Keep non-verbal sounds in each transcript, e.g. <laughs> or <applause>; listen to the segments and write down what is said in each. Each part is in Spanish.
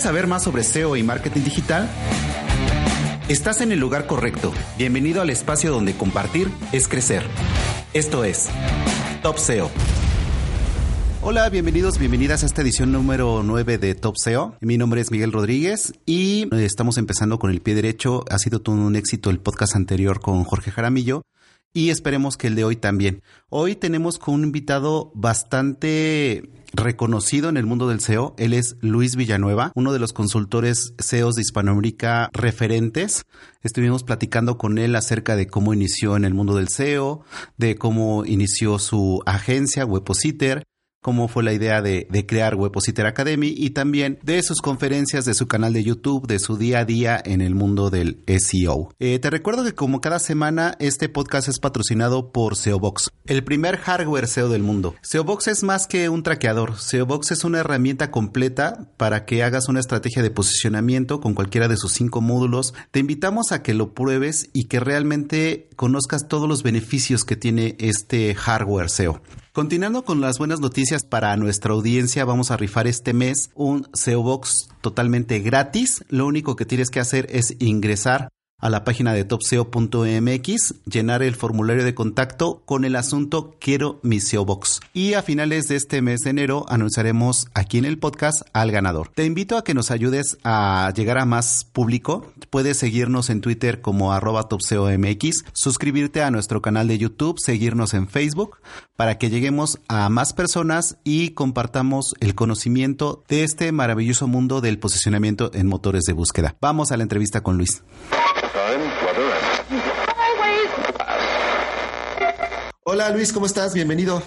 ¿Quieres saber más sobre SEO y marketing digital? Estás en el lugar correcto. Bienvenido al espacio donde compartir es crecer. Esto es Top SEO. Hola, bienvenidos, bienvenidas a esta edición número 9 de Top SEO. Mi nombre es Miguel Rodríguez y estamos empezando con el pie derecho. Ha sido todo un éxito el podcast anterior con Jorge Jaramillo y esperemos que el de hoy también. Hoy tenemos con un invitado bastante reconocido en el mundo del SEO. Él es Luis Villanueva, uno de los consultores SEOs de Hispanoamérica referentes. Estuvimos platicando con él acerca de cómo inició en el mundo del SEO, de cómo inició su agencia Webpositor, cómo fue la idea de, crear Webpositor Academy y también de sus conferencias, de su canal de YouTube, de su día a día en el mundo del SEO. Eh, te recuerdo que como cada semana este podcast es patrocinado por SEObox, el primer hardware SEO del mundo. SEObox es más que un traqueador, SEObox es una herramienta completa para que hagas una estrategia de posicionamiento con cualquiera de sus cinco módulos. Te invitamos a que lo pruebes y que realmente conozcas todos los beneficios que tiene este hardware SEO. Continuando con las buenas noticias para nuestra audiencia, vamos a rifar este mes un SEO Box totalmente gratis. Lo único que tienes que hacer es ingresar a la página de topseo.mx, llenar el formulario de contacto con el asunto Quiero mi SEO Box. Y a finales de este mes de enero anunciaremos aquí en el podcast al ganador. Te invito a que nos ayudes a llegar a más público. Puedes seguirnos en Twitter como arroba topseomx, suscribirte a nuestro canal de YouTube, seguirnos en Facebook para que lleguemos a más personas y compartamos el conocimiento de este maravilloso mundo del posicionamiento en motores de búsqueda. Vamos a la entrevista con Luis. Hola Luis, ¿cómo estás? Bienvenido.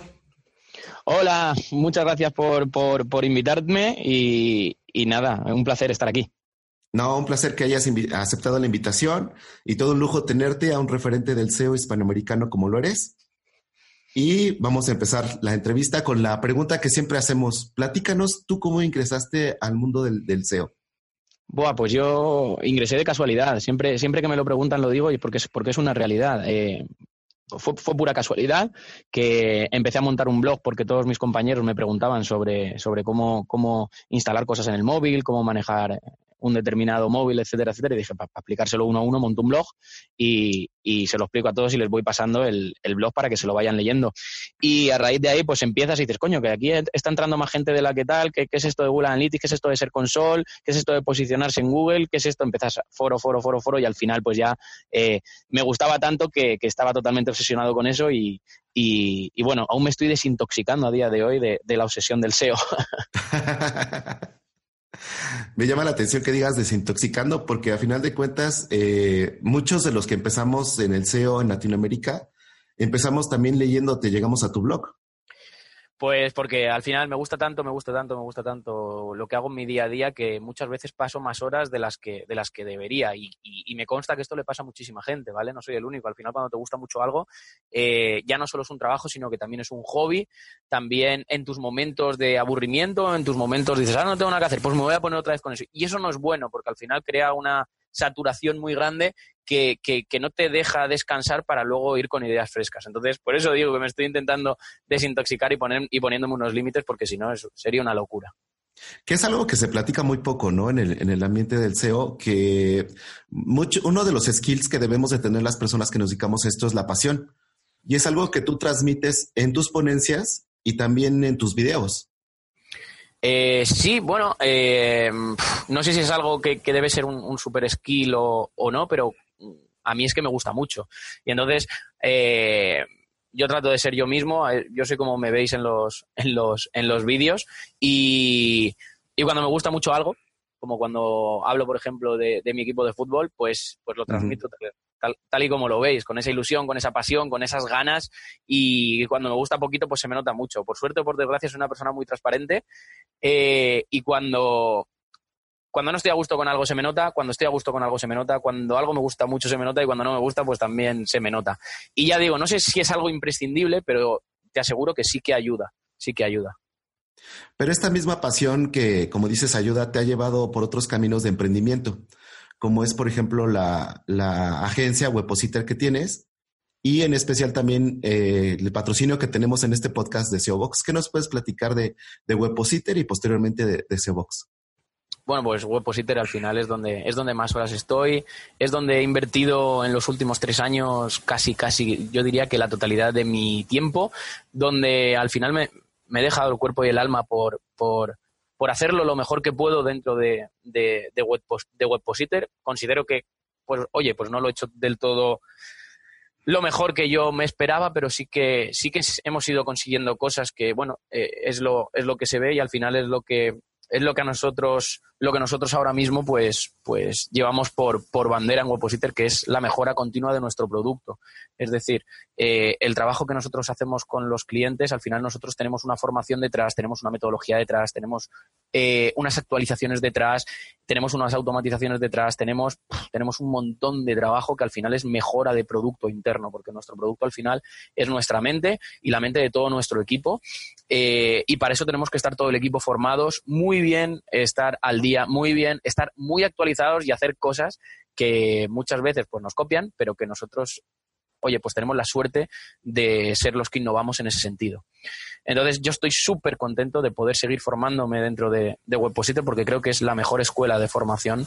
Hola, muchas gracias por, por, invitarme y, nada, un placer estar aquí. No, un placer que hayas aceptado la invitación y todo un lujo tenerte a un referente del SEO hispanoamericano como lo eres. Y vamos a empezar la entrevista con la pregunta que siempre hacemos. Platícanos, ¿tú cómo ingresaste al mundo del, del SEO? Buah, pues yo ingresé de casualidad. Siempre, siempre que me lo preguntan lo digo y porque es, porque es una realidad. Eh, fue, pura casualidad que empecé a montar un blog porque todos mis compañeros me preguntaban sobre, sobre cómo, cómo instalar cosas en el móvil, cómo manejar un determinado móvil, etcétera, etcétera. Y dije, para, explicárselo uno a uno, monto un blog y, se lo explico a todos y les voy pasando el, blog para que se lo vayan leyendo. Y a raíz de ahí, pues empiezas y dices, coño, que aquí está entrando más gente de la que tal, ¿qué, es esto de Google Analytics? ¿Qué es esto de ser console? ¿Qué es esto de posicionarse en Google? ¿Qué es esto? Empiezas foro, foro, foro, foro y al final pues ya eh, me gustaba tanto que, estaba totalmente obsesionado con eso y, bueno, aún me estoy desintoxicando a día de hoy de, de la obsesión del SEO. <laughs> Me llama la atención que digas desintoxicando, porque a final de cuentas, eh, muchos de los que empezamos en el SEO en Latinoamérica, empezamos también leyéndote, llegamos a tu blog. Pues porque al final me gusta tanto, me gusta tanto, me gusta tanto lo que hago en mi día a día que muchas veces paso más horas de las que, de las que debería. Y, me consta que esto le pasa a muchísima gente, ¿vale? No soy el único. Al final, cuando te gusta mucho algo, eh, ya no solo es un trabajo, sino que también es un hobby. También en tus momentos de aburrimiento, en tus momentos dices, ah, no tengo nada que hacer, pues me voy a poner otra vez con eso. Y eso no es bueno, porque al final crea una saturación muy grande que, que, no te deja descansar para luego ir con ideas frescas. Entonces, por eso digo que me estoy intentando desintoxicar y, poner, y poniéndome unos límites, porque si no, sería una locura. Que es algo que se platica muy poco, ¿no? En el, en el ambiente del SEO, que mucho, uno de los skills que debemos de tener las personas que nos dedicamos a esto es la pasión. Y es algo que tú transmites en tus ponencias y también en tus videos. Eh, sí, bueno, eh, no sé si es algo que, debe ser un, super skill o, no, pero a mí es que me gusta mucho. Y entonces, eh, yo trato de ser yo mismo, yo soy como me veis en los, en los, en los vídeos y, cuando me gusta mucho algo, como cuando hablo, por ejemplo, de, mi equipo de fútbol, pues, pues lo transmito tal, y como lo veis, con esa ilusión, con esa pasión, con esas ganas y cuando me gusta poquito pues se me nota mucho. Por suerte o por desgracia soy una persona muy transparente eh, y cuando, cuando no estoy a gusto con algo se me nota, cuando estoy a gusto con algo se me nota, cuando algo me gusta mucho se me nota y cuando no me gusta pues también se me nota. Y ya digo, no sé si es algo imprescindible, pero te aseguro que sí que ayuda, sí que ayuda. Pero esta misma pasión que, como dices, ayuda, te ha llevado por otros caminos de emprendimiento como es, por ejemplo, la, agencia Webpositor que tienes y en especial también eh, el patrocinio que tenemos en este podcast de SEObox. ¿Qué nos puedes platicar de, de Webpositor y posteriormente de, de SEObox? bueno, pues Webpositor al final es donde, es donde más horas estoy, es donde he invertido en los últimos tres años casi, casi, yo diría que la totalidad de mi tiempo, donde al final me, me he dejado el cuerpo y el alma por, por, por hacerlo lo mejor que puedo dentro de, de, de, de Webpositor. Considero que, pues, oye, pues no lo he hecho del todo lo mejor que yo me esperaba, pero sí que sí que hemos ido consiguiendo cosas que, bueno, eh, es lo es lo que se ve y al final es lo que es lo que a nosotros lo que nosotros ahora mismo pues, pues llevamos por, por bandera en Webpositor, que es la mejora continua de nuestro producto. Es decir, eh, el trabajo que nosotros hacemos con los clientes, al final nosotros tenemos una formación detrás, tenemos una metodología detrás, tenemos eh, unas actualizaciones detrás, tenemos unas automatizaciones detrás, tenemos, tenemos un montón de trabajo que al final es mejora de producto interno, porque nuestro producto al final es nuestra mente y la mente de todo nuestro equipo. Eh, y para eso tenemos que estar todo el equipo formados muy bien, estar al día muy bien, estar muy actualizados y hacer cosas que muchas veces pues nos copian, pero que nosotros, oye, pues tenemos la suerte de ser los que innovamos en ese sentido. Entonces, yo estoy súper contento de poder seguir formándome dentro de, de Webpositor porque creo que es la mejor escuela de formación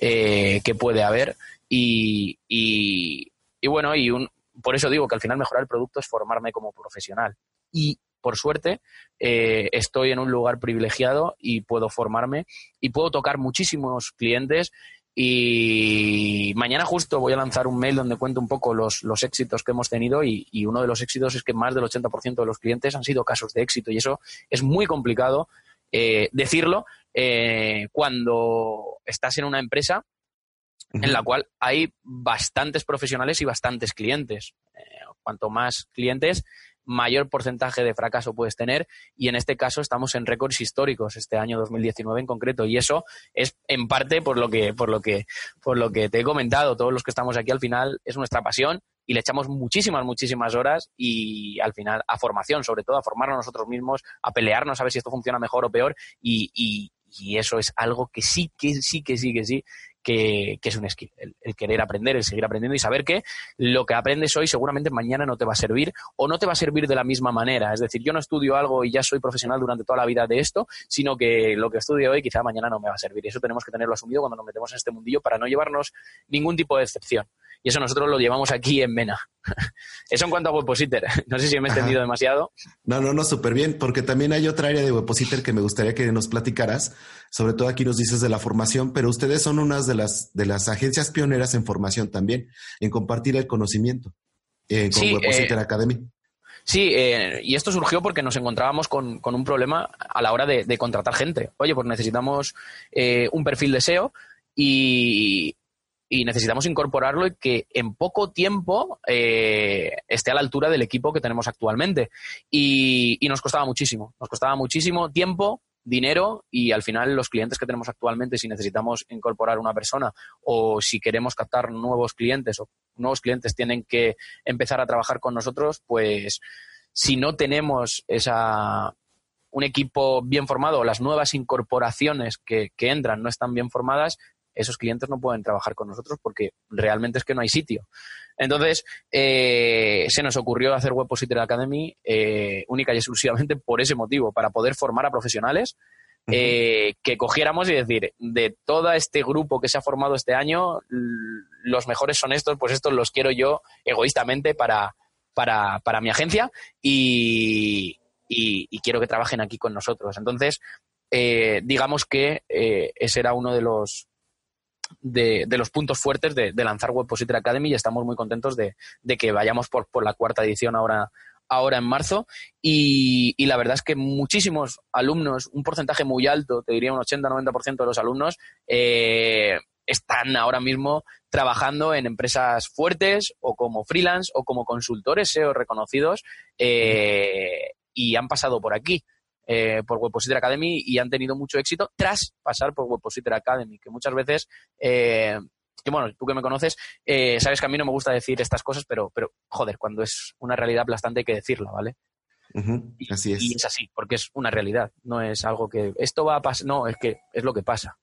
eh, que puede haber. Y, y, y bueno, y un, por eso digo que al final mejorar el producto es formarme como profesional. Y por suerte, eh, estoy en un lugar privilegiado y puedo formarme y puedo tocar muchísimos clientes. Y mañana justo voy a lanzar un mail donde cuento un poco los, los éxitos que hemos tenido y, y, uno de los éxitos es que más del 80% de los clientes han sido casos de éxito y eso es muy complicado eh, decirlo eh, cuando estás en una empresa en la cual hay bastantes profesionales y bastantes clientes. Eh, cuanto más clientes, mayor porcentaje de fracaso puedes tener. Y en este caso estamos en récords históricos este año 2019 en concreto. Y eso es en parte por lo que por lo que por lo que te he comentado. Todos los que estamos aquí al final es nuestra pasión y le echamos muchísimas muchísimas horas y al final a formación sobre todo a formarnos nosotros mismos a pelearnos a ver si esto funciona mejor o peor. Y, y, y eso es algo que sí que sí que sí que sí que, que es un skill, el, querer aprender, el seguir aprendiendo y saber que lo que aprendes hoy seguramente mañana no te va a servir o no te va a servir de la misma manera. Es decir, yo no estudio algo y ya soy profesional durante toda la vida de esto, sino que lo que estudio hoy quizá mañana no me va a servir. Y eso tenemos que tenerlo asumido cuando nos metemos en este mundillo para no llevarnos ningún tipo de excepción. Y eso nosotros lo llevamos aquí en Mena. <laughs> Eso en cuanto a Webpositor. <laughs> No sé si me he entendido Ajá. demasiado. No, no, no, súper bien, porque también hay otra área de Webpositor que me gustaría que nos platicaras. Sobre todo aquí nos dices de la formación, pero ustedes son unas de las, de las agencias pioneras en formación también, en compartir el conocimiento eh, con sí, Webpositor eh, Academy. Sí, eh, y esto surgió porque nos encontrábamos con, con, un problema a la hora de, de contratar gente. Oye, pues necesitamos un perfil de SEO y, y necesitamos incorporarlo y que en poco tiempo eh, esté a la altura del equipo que tenemos actualmente. Y, y, nos costaba muchísimo, nos costaba muchísimo tiempo, dinero y al final los clientes que tenemos actualmente, si necesitamos incorporar una persona o si queremos captar nuevos clientes o nuevos clientes tienen que empezar a trabajar con nosotros, pues si no tenemos esa, un equipo bien formado, las nuevas incorporaciones que, que entran no están bien formadas, esos clientes no pueden trabajar con nosotros porque realmente es que no hay sitio. Entonces, eh, se nos ocurrió hacer Webpositor Academy eh, única y exclusivamente por ese motivo, para poder formar a profesionales eh, que cogiéramos y decir, de todo este grupo que se ha formado este año, los mejores son estos, pues estos los quiero yo egoístamente para, para, para mi agencia y, y, y, quiero que trabajen aquí con nosotros. Entonces, eh, digamos que eh, ese era uno de los, de, de, los puntos fuertes de, de lanzar Webpositor Academy y estamos muy contentos de, que vayamos por, la cuarta edición ahora, ahora en marzo. Y, y, la verdad es que muchísimos alumnos, un porcentaje muy alto, te diría un 80-90% de los alumnos, eh, están ahora mismo trabajando en empresas fuertes o como freelance o como consultores SEO reconocidos eh, y han pasado por aquí eh, por Webpositor Academy y han tenido mucho éxito tras pasar por Webpositor Academy, que muchas veces, eh, que bueno, tú que me conoces, eh, sabes que a mí no me gusta decir estas cosas, pero, pero joder, cuando es una realidad aplastante hay que decirla, ¿vale? Uh -huh, así es. Y, y es así, porque es una realidad, no es algo que esto va a pasar, no, es que es lo que pasa.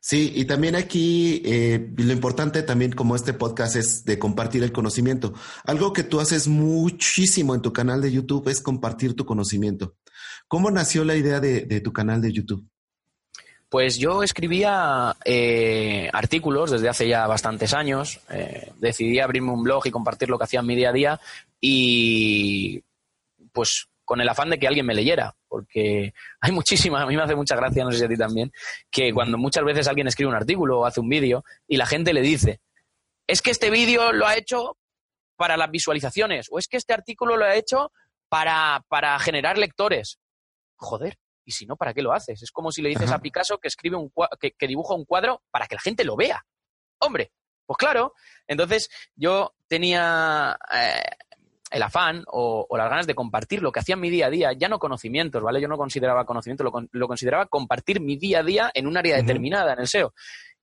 Sí, y también aquí eh, lo importante también como este podcast es de compartir el conocimiento. Algo que tú haces muchísimo en tu canal de YouTube es compartir tu conocimiento. ¿Cómo nació la idea de, tu canal de YouTube? Pues yo escribía eh, artículos desde hace ya bastantes años. Eh, decidí abrirme un blog y compartir lo que hacía en mi día a día y pues con el afán de que alguien me leyera, porque hay muchísimas, a mí me hace mucha gracia, no sé si a ti también, que cuando muchas veces alguien escribe un artículo o hace un vídeo y la gente le dice, es que este vídeo lo ha hecho para las visualizaciones o es que este artículo lo ha hecho para, para generar lectores. Joder, y si no, ¿para qué lo haces? Es como si le dices a Picasso que escribe un que, que, dibuja un cuadro para que la gente lo vea. Hombre, pues claro. Entonces yo tenía eh, el afán o, las ganas de compartir lo que hacía en mi día a día, ya no conocimientos, ¿vale? Yo no consideraba conocimiento, lo, consideraba compartir mi día a día en un área determinada, en el SEO.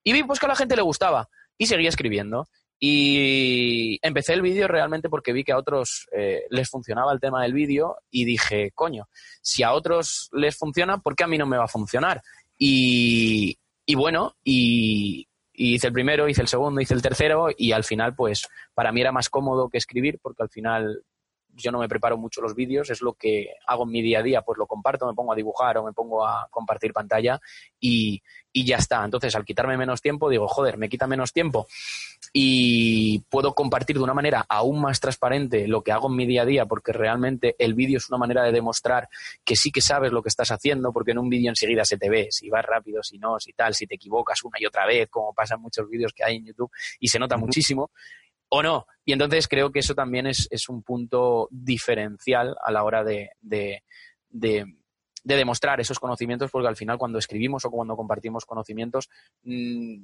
Y vi pues que a la gente le gustaba y seguía escribiendo. Y empecé el vídeo realmente porque vi que a otros eh, les funcionaba el tema del vídeo y dije, coño, si a otros les funciona, ¿por qué a mí no me va a funcionar? Y, bueno, y, hice el primero, hice el segundo, hice el tercero y al final, pues para mí era más cómodo que escribir porque al final yo no me preparo mucho los vídeos, es lo que hago en mi día a día, pues lo comparto, me pongo a dibujar o me pongo a compartir pantalla y, y ya está. Entonces, al quitarme menos tiempo, digo, joder, me quita menos tiempo y puedo compartir de una manera aún más transparente lo que hago en mi día a día, porque realmente el vídeo es una manera de demostrar que sí que sabes lo que estás haciendo, porque en un vídeo enseguida se te ve si vas rápido, si no, si tal, si te equivocas una y otra vez, como pasa en muchos vídeos que hay en YouTube, y se nota muchísimo o no. Y entonces creo que eso también es, un punto diferencial a la hora de, de, demostrar esos conocimientos, porque al final cuando escribimos o cuando compartimos conocimientos, mm,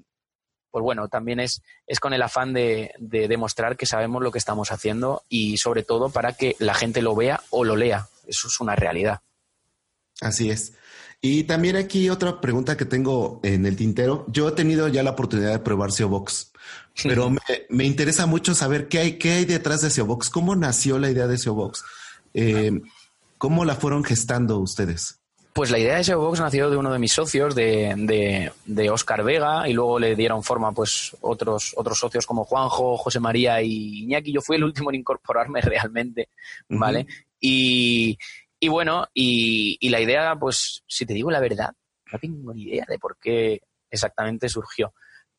pues bueno, también es, es con el afán de, de, demostrar que sabemos lo que estamos haciendo y sobre todo para que la gente lo vea o lo lea. Eso es una realidad. Así es. Y también aquí otra pregunta que tengo en el tintero. Yo he tenido ya la oportunidad de probar SEO Box, pero me, interesa mucho saber qué hay, qué hay detrás de SEO Box, cómo nació la idea de SEO Box, eh, cómo la fueron gestando ustedes. Pues la idea de SEO Box nació de uno de mis socios, de, de, Oscar Vega, y luego le dieron forma pues otros, otros socios como Juanjo, José María y Iñaki. Yo fui el último en incorporarme <laughs> realmente, ¿vale? Y, y bueno, y, la idea, pues, si te digo la verdad, no tengo ni idea de por qué exactamente surgió.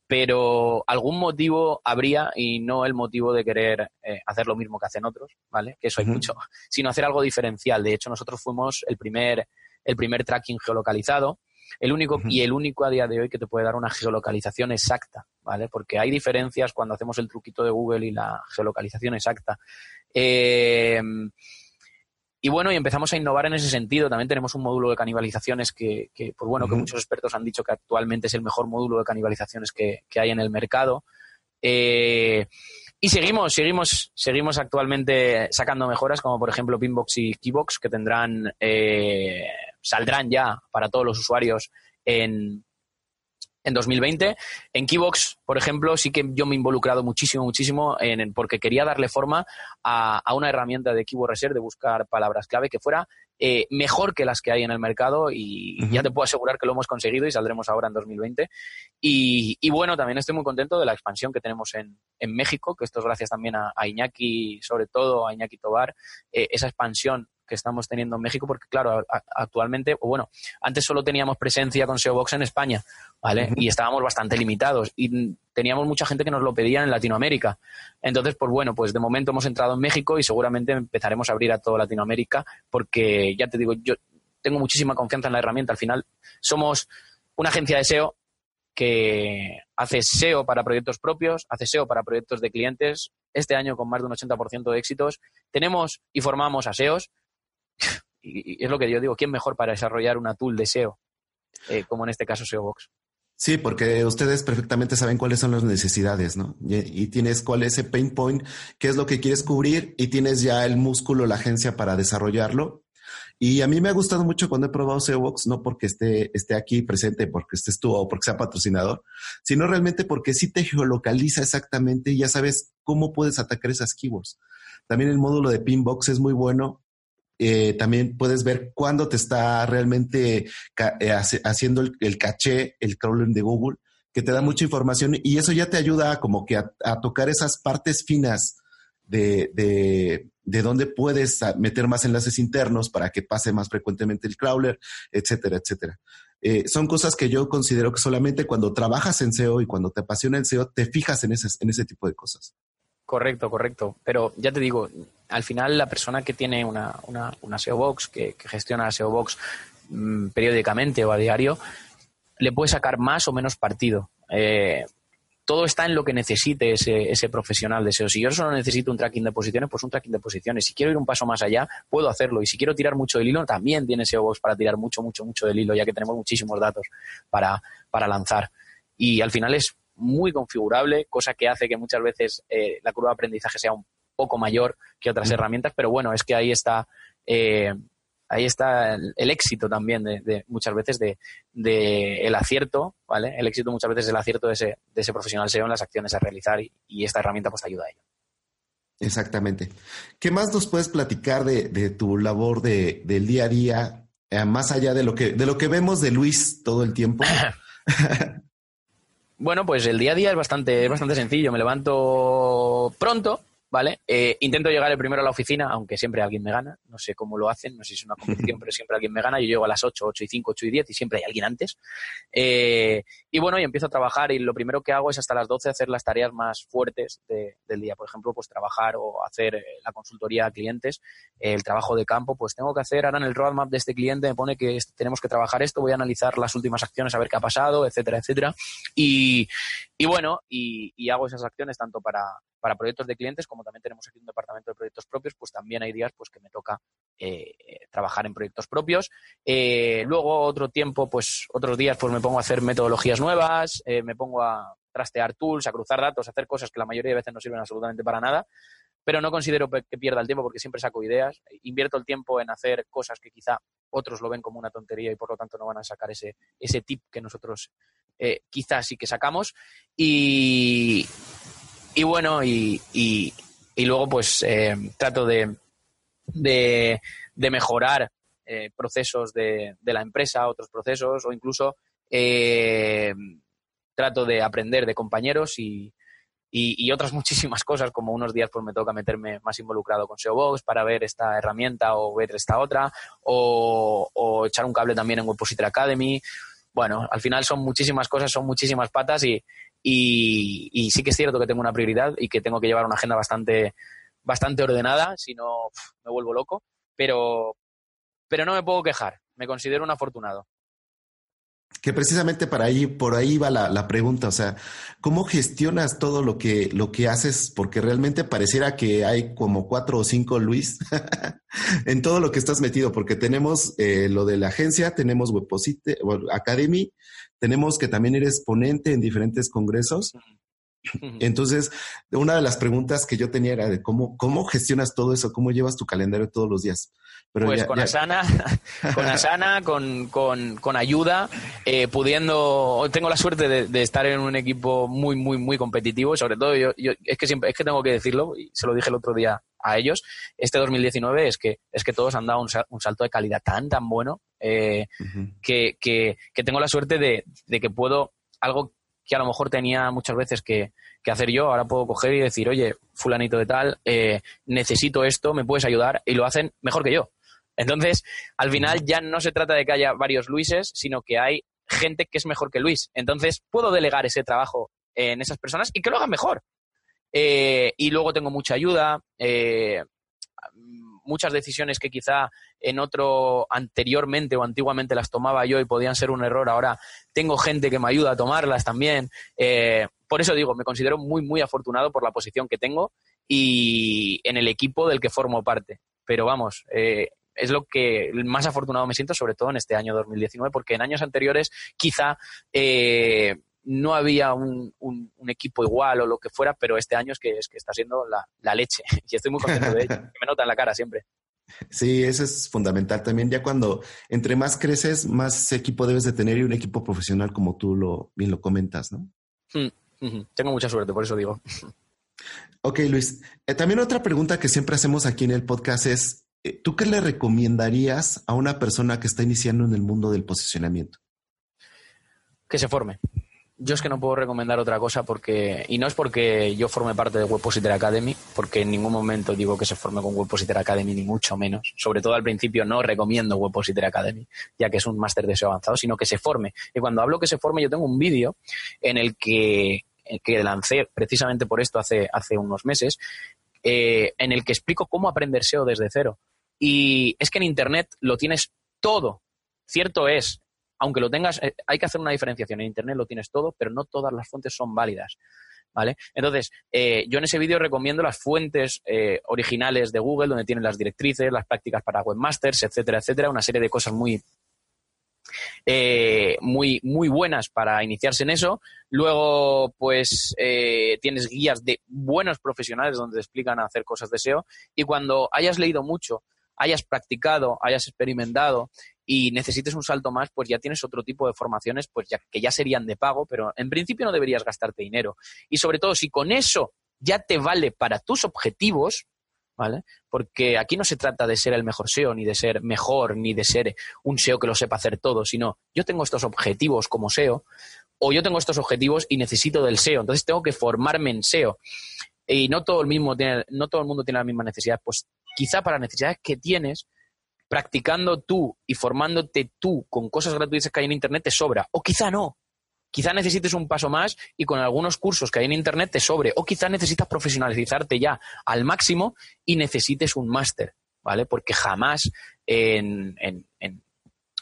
Pero algún motivo habría y no el motivo de querer eh, hacer lo mismo que hacen otros, ¿vale? Que eso hay mucho, sino hacer algo diferencial. De hecho, nosotros fuimos el primer, el primer tracking geolocalizado, el único y el único a día de hoy que te puede dar una geolocalización exacta, ¿vale? Porque hay diferencias cuando hacemos el truquito de Google y la geolocalización exacta. Eh, y bueno, y empezamos a innovar en ese sentido. También tenemos un módulo de canibalizaciones que, que pues bueno, que muchos expertos han dicho que actualmente es el mejor módulo de canibalizaciones que, hay en el mercado. Eh, y seguimos, seguimos, seguimos actualmente sacando mejoras, como por ejemplo Pinbox y Keybox, que tendrán, eh, saldrán ya para todos los usuarios en, en 2020. En Keybox, por ejemplo, sí que yo me he involucrado muchísimo, muchísimo en, porque quería darle forma a, una herramienta de Keyword Reserve de buscar palabras clave que fuera eh, mejor que las que hay en el mercado y ya te puedo asegurar que lo hemos conseguido y saldremos ahora en 2020. Y, bueno, también estoy muy contento de la expansión que tenemos en, México, que esto es gracias también a, Iñaki, sobre todo a Iñaki Tobar, eh, esa expansión que estamos teniendo en México, porque claro, actualmente, o bueno, antes solo teníamos presencia con SEO Box en España, ¿vale? Y estábamos bastante limitados y teníamos mucha gente que nos lo pedía en Latinoamérica. Entonces, pues bueno, pues de momento hemos entrado en México y seguramente empezaremos a abrir a toda Latinoamérica porque ya te digo, yo tengo muchísima confianza en la herramienta. Al final somos una agencia de SEO que hace SEO para proyectos propios, hace SEO para proyectos de clientes. Este año con más de un 80% de éxitos. Tenemos y formamos a SEOs y, es lo que yo digo, ¿quién mejor para desarrollar una tool de SEO? Eh, como en este caso SEO Box. Sí, porque ustedes perfectamente saben cuáles son las necesidades, ¿no? Y, tienes cuál es ese pain point, qué es lo que quieres cubrir y tienes ya el músculo, la agencia para desarrollarlo. Y a mí me ha gustado mucho cuando he probado SEObox, no porque esté, esté aquí presente, porque estés tú o porque sea patrocinador, sino realmente porque sí te geolocaliza exactamente y ya sabes cómo puedes atacar esas keywords. También el módulo de Pinbox es muy bueno eh, también puedes ver cuándo te está realmente eh, haciendo el, caché, el crawling de Google, que te da mucha información y eso ya te ayuda como que a, tocar esas partes finas de, de, de dónde puedes meter más enlaces internos para que pase más frecuentemente el crawler, etcétera, etcétera. Eh, son cosas que yo considero que solamente cuando trabajas en SEO y cuando te apasiona el SEO, te fijas en ese, en ese tipo de cosas. Correcto, correcto. Pero ya te digo, al final la persona que tiene una, una, una SEO Box, que, gestiona la SEO Box mm, periódicamente o a diario, le puede sacar más o menos partido. Eh, todo está en lo que necesite ese, ese, profesional de SEO. Si yo solo necesito un tracking de posiciones, pues un tracking de posiciones. Si quiero ir un paso más allá, puedo hacerlo. Y si quiero tirar mucho del hilo, también tiene SEO Box para tirar mucho, mucho, mucho del hilo, ya que tenemos muchísimos datos para, para lanzar. Y al final es muy configurable, cosa que hace que muchas veces eh, la curva de aprendizaje sea un poco mayor que otras herramientas, pero bueno, es que ahí está eh, ahí está el, éxito también de, muchas veces de, el acierto, ¿vale? El éxito muchas veces es el acierto de ese, de ese profesional SEO en las acciones a realizar y, esta herramienta pues te ayuda a ello. Exactamente. ¿Qué más nos puedes platicar de, tu labor de, del día a día, eh, más allá de lo que de lo que vemos de Luis todo el tiempo? <laughs> bueno, pues el día a día es bastante, es bastante sencillo. Me levanto pronto, ¿vale? Eh, intento llegar el primero a la oficina, aunque siempre alguien me gana. No sé cómo lo hacen, no sé si es una competición, <laughs> pero siempre alguien me gana. Yo llego a las 8, 8 y 5, 8 y 10 y siempre hay alguien antes. Eh, y bueno, y empiezo a trabajar y lo primero que hago es hasta las 12 hacer las tareas más fuertes del día. Por ejemplo, pues trabajar o hacer eh, la consultoría a clientes, el trabajo de campo, pues tengo que hacer ahora en el roadmap de este cliente, me pone que tenemos que trabajar esto, voy a analizar las últimas acciones, a ver qué ha pasado, etcétera, etcétera. Y, y bueno, y, y hago esas acciones tanto para, para proyectos de clientes, como también tenemos aquí un departamento de proyectos propios, pues también hay días pues que me toca eh, trabajar en proyectos propios. Eh, luego otro tiempo, pues otros días pues me pongo a hacer metodologías nuevas, eh, me pongo a trastear tools, a cruzar datos, a hacer cosas que la mayoría de veces no sirven absolutamente para nada, pero no considero que pierda el tiempo porque siempre saco ideas. Invierto el tiempo en hacer cosas que quizá otros lo ven como una tontería y por lo tanto no van a sacar ese, ese tip que nosotros quizás sí que sacamos. Y, y bueno, y, y, luego pues eh, trato de, de, mejorar eh, procesos de, de, la empresa, otros procesos, o incluso eh, trato de aprender de compañeros y, y, otras <laughs> muchísimas cosas, como unos días pues me toca meterme más involucrado con SEObox para ver esta herramienta o ver esta otra, o, o echar un cable también en Webpositor Academy. Bueno, al final son muchísimas cosas, son muchísimas patas y, y, sí que es cierto que tengo una prioridad y que tengo que llevar una agenda bastante, bastante ordenada, si no me vuelvo loco, pero, pero no me puedo quejar, me considero un afortunado. Que precisamente para ahí, por ahí va la, la, pregunta, o sea, ¿cómo gestionas todo lo que, lo que haces? Porque realmente pareciera que hay como cuatro o cinco Luis <laughs> en todo lo que estás metido, porque tenemos eh, lo de la agencia, tenemos Webposite, Academy, tenemos que también eres ponente en diferentes congresos. Entonces, una de las preguntas que yo tenía era de cómo, cómo gestionas todo eso, cómo llevas tu calendario todos los días. pues <laughs> con, Asana, con Asana, con, con, ayuda, eh, pudiendo, tengo la suerte de, estar en un equipo muy, muy, muy competitivo, sobre todo yo, yo, es que siempre, es que tengo que decirlo, y se lo dije el otro día a ellos, este 2019 es que, es que todos han dado un, salto de calidad tan, tan bueno, eh, que, que, que tengo la suerte de, de que puedo, algo que a lo mejor tenía muchas veces que, hacer yo, ahora puedo coger y decir, oye, fulanito de tal, eh, necesito esto, me puedes ayudar, y lo hacen mejor que yo. Entonces, al final ya no se trata de que haya varios Luises, sino que hay gente que es mejor que Luis. Entonces, puedo delegar ese trabajo en esas personas y que lo hagan mejor. Eh, y luego tengo mucha ayuda. Eh, muchas decisiones que quizá en otro anteriormente o antiguamente las tomaba yo y podían ser un error, ahora tengo gente que me ayuda a tomarlas también. Eh, por eso digo, me considero muy, muy afortunado por la posición que tengo y en el equipo del que formo parte. Pero vamos, es lo que más afortunado me siento, sobre todo en este año 2019, porque en años anteriores quizá no había un, un, equipo igual o lo que fuera, pero este año es que, es que está siendo la, la leche <laughs> y estoy muy contento de ello. <laughs> me nota en la cara siempre. Sí, eso es fundamental también. Ya cuando entre más creces, más equipo debes de tener y un equipo profesional como tú lo bien lo comentas, ¿no? Mm, tengo mucha suerte, por eso digo. <laughs> Ok, Luis. Eh, también otra pregunta que siempre hacemos aquí en el podcast es, eh, ¿tú qué le recomendarías a una persona que está iniciando en el mundo del posicionamiento? Que se forme yo es que no puedo recomendar otra cosa porque, y no es porque yo forme parte de Webpositor Academy, porque en ningún momento digo que se forme con Webpositor Academy, ni mucho menos. Sobre todo al principio no recomiendo Webpositor Academy, ya que es un máster de SEO avanzado, sino que se forme. Y cuando hablo que se forme, yo tengo un vídeo en el que, que lancé precisamente por esto hace, hace unos meses, eh, en el que explico cómo aprender SEO desde cero. Y es que en Internet lo tienes todo. Cierto es, aunque lo tengas, eh, hay que hacer una diferenciación. En Internet lo tienes todo, pero no todas las fuentes son válidas. ¿Vale? Entonces, eh, yo en ese vídeo recomiendo las fuentes eh, originales de Google, donde tienen las directrices, las prácticas para webmasters, etcétera, etcétera, una serie de cosas muy, muy, muy buenas para iniciarse en eso. Luego, pues, tienes guías de buenos profesionales donde te explican a hacer cosas de SEO. Y cuando hayas leído mucho, hayas practicado, hayas experimentado y necesites un salto más, pues ya tienes otro tipo de formaciones pues ya, que ya serían de pago, pero en principio no deberías gastarte dinero. Y sobre todo, si con eso ya te vale para tus objetivos, ¿vale? Porque aquí no se trata de ser el mejor SEO, ni de ser mejor, ni de ser un SEO que lo sepa hacer todo, sino yo tengo estos objetivos como SEO, o yo tengo estos objetivos y necesito del SEO, entonces tengo que formarme en SEO. Y no todo el mismo tiene, no todo el mundo tiene la misma necesidad, pues quizá para necesidades que tienes, practicando tú y formándote tú con cosas gratuitas que hay en Internet te sobra. O quizá no. Quizá necesites un paso más y con algunos cursos que hay en Internet te sobre. O quizá necesitas profesionalizarte ya al máximo y necesites un máster, ¿vale? Porque jamás en,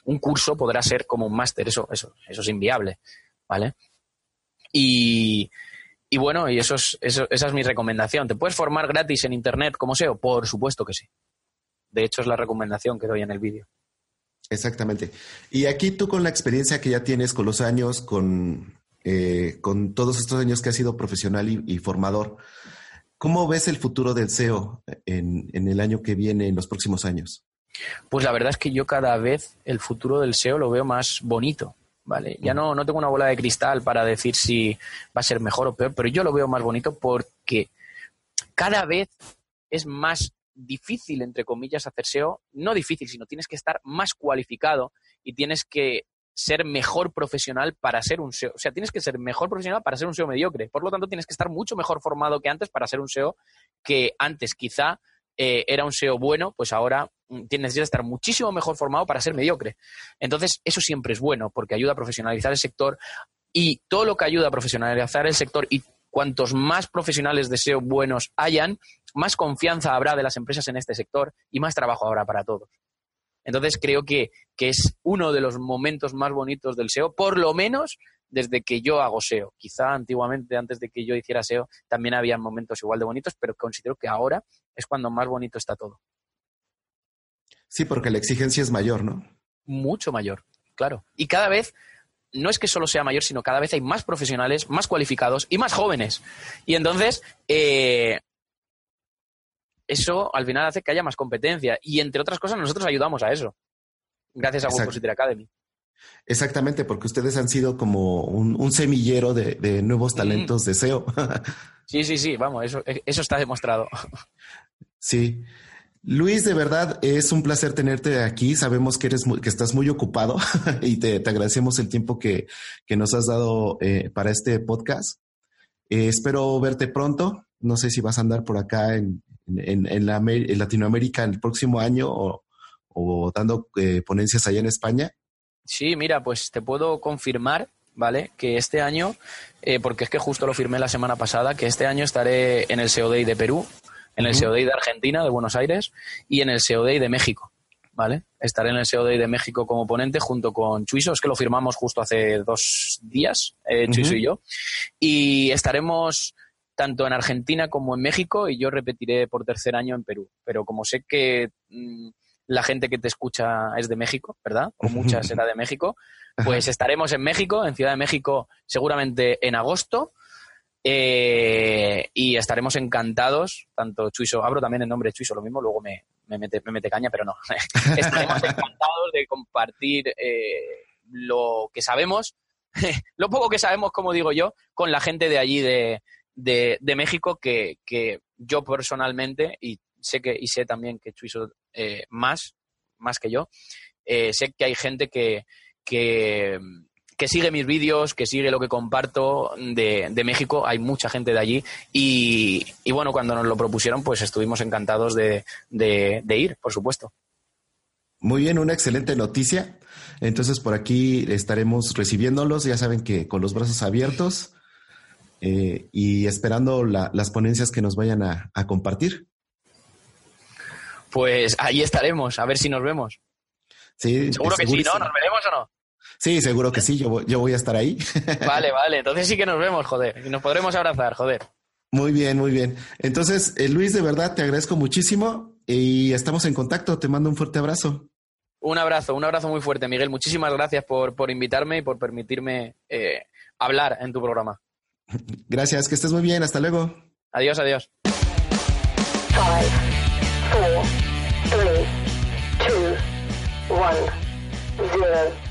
un curso podrá ser como un máster. Eso, eso, eso es inviable, ¿vale? Y, bueno, y eso es, esa es mi recomendación. ¿Te puedes formar gratis en Internet como SEO? Por supuesto que sí. De hecho, es la recomendación que doy en el vídeo. Exactamente. Y aquí tú con la experiencia que ya tienes, con los años, con, eh, con todos estos años que has sido profesional y, formador, ¿cómo ves el futuro del SEO en, en, el año que viene, en los próximos años? Pues la verdad es que yo cada vez el futuro del SEO lo veo más bonito. ¿Vale? Ya no, no tengo una bola de cristal para decir si va a ser mejor o peor, pero yo lo veo más bonito porque cada vez es más difícil, entre comillas, hacer SEO. No difícil, sino tienes que estar más cualificado y tienes que ser mejor profesional para ser un SEO. O sea, tienes que ser mejor profesional para ser un SEO mediocre. Por lo tanto, tienes que estar mucho mejor formado que antes para ser un SEO que antes quizá eh, era un SEO bueno, pues ahora mm, tienes que estar muchísimo mejor formado para ser mediocre. Entonces, eso siempre es bueno porque ayuda a profesionalizar el sector y todo lo que ayuda a profesionalizar el sector y cuantos más profesionales de SEO buenos hayan, más confianza habrá de las empresas en este sector y más trabajo habrá para todos. Entonces creo que, es uno de los momentos más bonitos del SEO, por lo menos desde que yo hago SEO. Quizá antiguamente, antes de que yo hiciera SEO, también había momentos igual de bonitos, pero considero que ahora es cuando más bonito está todo. Sí, porque la exigencia es mayor, ¿no? Mucho mayor, claro. Y cada vez no es que solo sea mayor, sino cada vez hay más profesionales, más cualificados y más jóvenes. Y entonces, eh, eso al final hace que haya más competencia. Y entre otras cosas, nosotros ayudamos a eso, gracias a Webpositor Academy. Exactamente, porque ustedes han sido como un, semillero de, nuevos talentos de SEO. sí, sí, sí, vamos, eso, eso está demostrado. Sí. Luis, de verdad es un placer tenerte aquí. Sabemos que eres que estás muy ocupado <laughs> y te, agradecemos el tiempo que, nos has dado eh, para este podcast. Eh, espero verte pronto. No sé si vas a andar por acá en, en, Latinoamérica el próximo año o, dando eh, ponencias allá en España. Sí, mira, pues te puedo confirmar ¿vale? Que este año, porque es que justo lo firmé la semana pasada, que este año estaré en el Day de Perú, en el SEO Day de Argentina, de Buenos Aires, y en el SEO Day de México. ¿Vale? Estaré en el SEO Day de México como ponente junto con Chuiso, es que lo firmamos justo hace dos días, eh, Chuiso y yo, y estaremos tanto en Argentina como en México y yo repetiré por tercer año en Perú. Pero como sé que mm, la gente que te escucha es de México, ¿verdad? O mucha <laughs> será de México, pues estaremos en México, en Ciudad de México, seguramente en agosto eh, y estaremos encantados, tanto Chuiso, abro también el nombre Chuiso, lo mismo, luego me, mete, me mete caña, pero no. <laughs> estaremos encantados de compartir eh, lo que sabemos, <laughs> lo poco que sabemos, como digo yo, con la gente de allí de, de, México, que, que, yo personalmente, y sé que y sé también que Chuiso eh, más, más que yo, sé que hay gente que, que que sigue mis vídeos, que sigue lo que comparto de, de México. Hay mucha gente de allí. Y, y, bueno, cuando nos lo propusieron, pues estuvimos encantados de, de, de ir, por supuesto. Muy bien, una excelente noticia. Entonces por aquí estaremos recibiéndolos, ya saben que con los brazos abiertos eh, y esperando la, las ponencias que nos vayan a, a, compartir. Pues ahí estaremos, a ver si nos vemos. Sí, seguro que sí, ¿no? ¿Nos veremos o no? Sí, seguro que sí, yo, yo voy a estar ahí. <laughs> Vale, vale, entonces sí que nos vemos, joder, y nos podremos abrazar, joder. Muy bien, muy bien. Entonces, eh, Luis, de verdad te agradezco muchísimo y estamos en contacto. Te mando un fuerte abrazo. Un abrazo, un abrazo muy fuerte, Miguel. Muchísimas gracias por, por invitarme y por permitirme eh, hablar en tu programa. <laughs> Gracias, que estés muy bien. Hasta luego. Adiós, adiós. Five, four, three, two, one, zero.